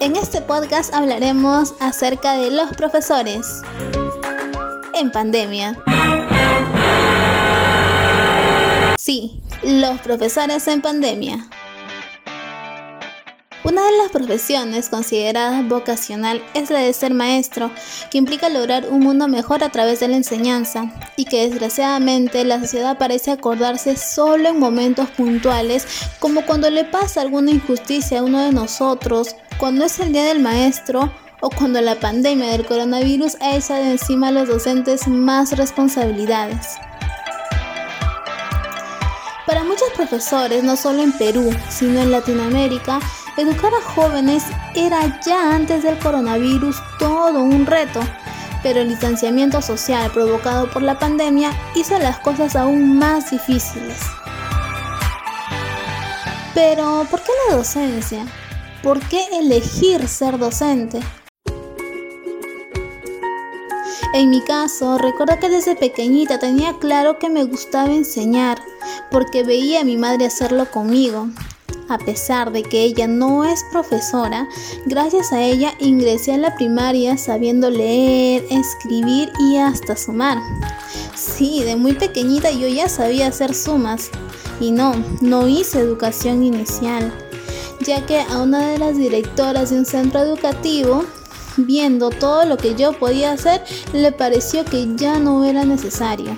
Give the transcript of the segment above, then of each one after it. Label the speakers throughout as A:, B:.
A: En este podcast hablaremos acerca de los profesores en pandemia. Sí, los profesores en pandemia. Una de las profesiones consideradas vocacional es la de ser maestro, que implica lograr un mundo mejor a través de la enseñanza, y que desgraciadamente la sociedad parece acordarse solo en momentos puntuales, como cuando le pasa alguna injusticia a uno de nosotros, cuando es el día del maestro o cuando la pandemia del coronavirus ha echado encima a los docentes más responsabilidades. Para muchos profesores, no solo en Perú, sino en Latinoamérica, Educar a jóvenes era ya antes del coronavirus todo un reto, pero el distanciamiento social provocado por la pandemia hizo las cosas aún más difíciles. Pero, ¿por qué la docencia? ¿Por qué elegir ser docente? En mi caso, recuerdo que desde pequeñita tenía claro que me gustaba enseñar, porque veía a mi madre hacerlo conmigo. A pesar de que ella no es profesora, gracias a ella ingresé a la primaria sabiendo leer, escribir y hasta sumar. Sí, de muy pequeñita yo ya sabía hacer sumas. Y no, no hice educación inicial, ya que a una de las directoras de un centro educativo, viendo todo lo que yo podía hacer, le pareció que ya no era necesario.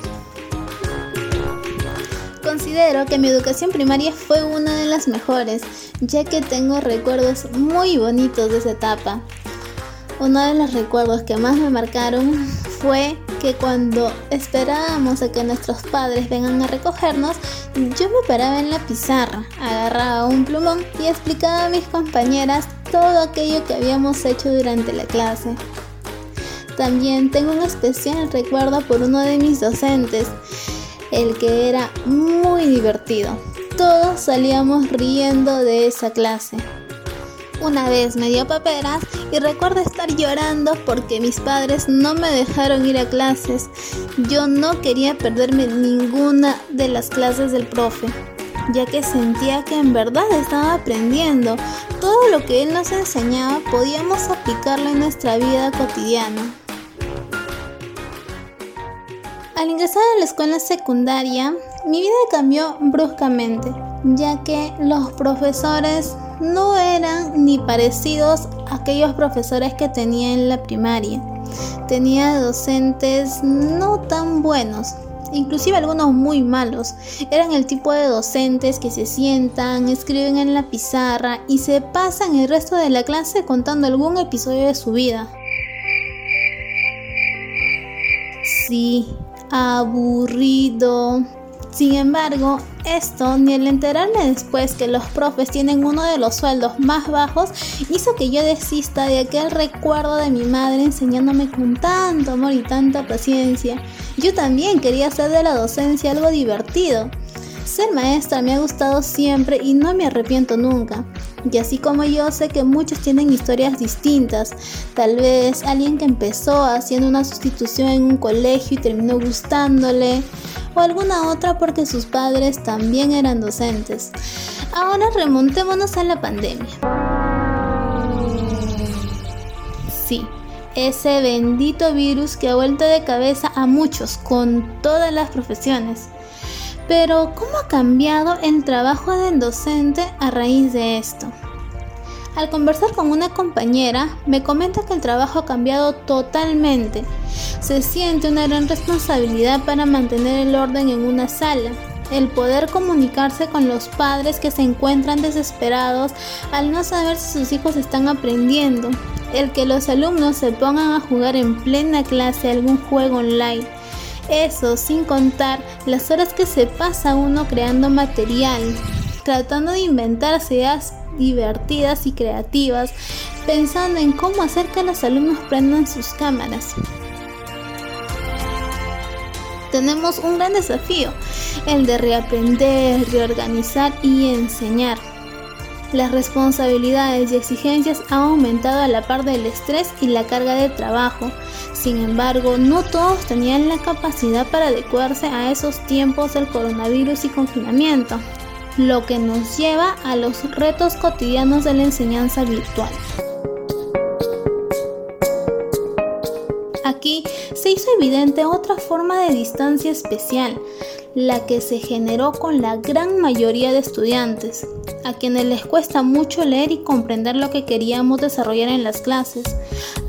A: Considero que mi educación primaria fue una de las mejores, ya que tengo recuerdos muy bonitos de esa etapa. Uno de los recuerdos que más me marcaron fue que cuando esperábamos a que nuestros padres vengan a recogernos, yo me paraba en la pizarra, agarraba un plumón y explicaba a mis compañeras todo aquello que habíamos hecho durante la clase. También tengo un especial recuerdo por uno de mis docentes, el que era muy divertido. Todos salíamos riendo de esa clase. Una vez me dio paperas y recuerdo estar llorando porque mis padres no me dejaron ir a clases. Yo no quería perderme ninguna de las clases del profe, ya que sentía que en verdad estaba aprendiendo. Todo lo que él nos enseñaba podíamos aplicarlo en nuestra vida cotidiana. Al ingresar a la escuela secundaria, mi vida cambió bruscamente, ya que los profesores no eran ni parecidos a aquellos profesores que tenía en la primaria. Tenía docentes no tan buenos, inclusive algunos muy malos. Eran el tipo de docentes que se sientan, escriben en la pizarra y se pasan el resto de la clase contando algún episodio de su vida. Sí, aburrido. Sin embargo, esto ni el enterarme después que los profes tienen uno de los sueldos más bajos hizo que yo desista de aquel recuerdo de mi madre enseñándome con tanto amor y tanta paciencia. Yo también quería hacer de la docencia algo divertido. Ser maestra me ha gustado siempre y no me arrepiento nunca. Y así como yo sé que muchos tienen historias distintas, tal vez alguien que empezó haciendo una sustitución en un colegio y terminó gustándole, o alguna otra porque sus padres también eran docentes. Ahora remontémonos a la pandemia. Sí, ese bendito virus que ha vuelto de cabeza a muchos con todas las profesiones. Pero, ¿cómo ha cambiado el trabajo del docente a raíz de esto? Al conversar con una compañera, me comenta que el trabajo ha cambiado totalmente. Se siente una gran responsabilidad para mantener el orden en una sala, el poder comunicarse con los padres que se encuentran desesperados al no saber si sus hijos están aprendiendo, el que los alumnos se pongan a jugar en plena clase algún juego online eso sin contar las horas que se pasa uno creando material, tratando de inventar ideas divertidas y creativas, pensando en cómo hacer que los alumnos prendan sus cámaras. Tenemos un gran desafío, el de reaprender, reorganizar y enseñar. Las responsabilidades y exigencias han aumentado a la par del estrés y la carga de trabajo. Sin embargo, no todos tenían la capacidad para adecuarse a esos tiempos del coronavirus y confinamiento. Lo que nos lleva a los retos cotidianos de la enseñanza virtual. Se hizo evidente otra forma de distancia especial, la que se generó con la gran mayoría de estudiantes, a quienes les cuesta mucho leer y comprender lo que queríamos desarrollar en las clases.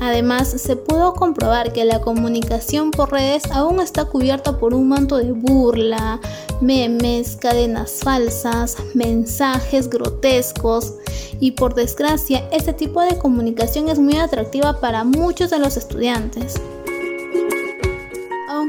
A: Además, se pudo comprobar que la comunicación por redes aún está cubierta por un manto de burla, memes, cadenas falsas, mensajes grotescos y por desgracia este tipo de comunicación es muy atractiva para muchos de los estudiantes.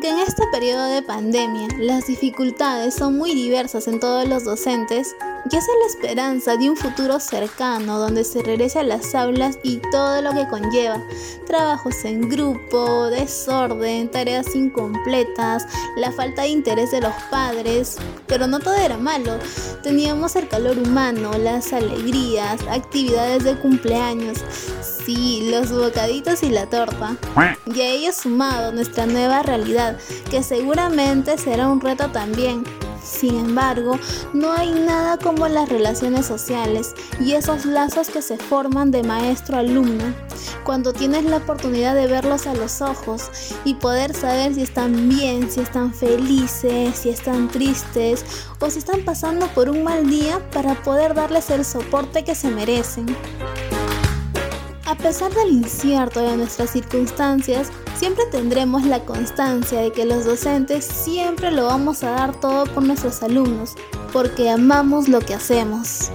A: Aunque en este periodo de pandemia las dificultades son muy diversas en todos los docentes, ya sea la esperanza de un futuro cercano donde se regrese a las aulas y todo lo que conlleva. Trabajos en grupo, desorden, tareas incompletas, la falta de interés de los padres. Pero no todo era malo. Teníamos el calor humano, las alegrías, actividades de cumpleaños. Sí, los bocaditos y la torta. Y a ello sumado nuestra nueva realidad, que seguramente será un reto también sin embargo, no hay nada como las relaciones sociales y esos lazos que se forman de maestro a alumno. Cuando tienes la oportunidad de verlos a los ojos y poder saber si están bien, si están felices, si están tristes o si están pasando por un mal día para poder darles el soporte que se merecen. A pesar del incierto de nuestras circunstancias, siempre tendremos la constancia de que los docentes siempre lo vamos a dar todo por nuestros alumnos, porque amamos lo que hacemos.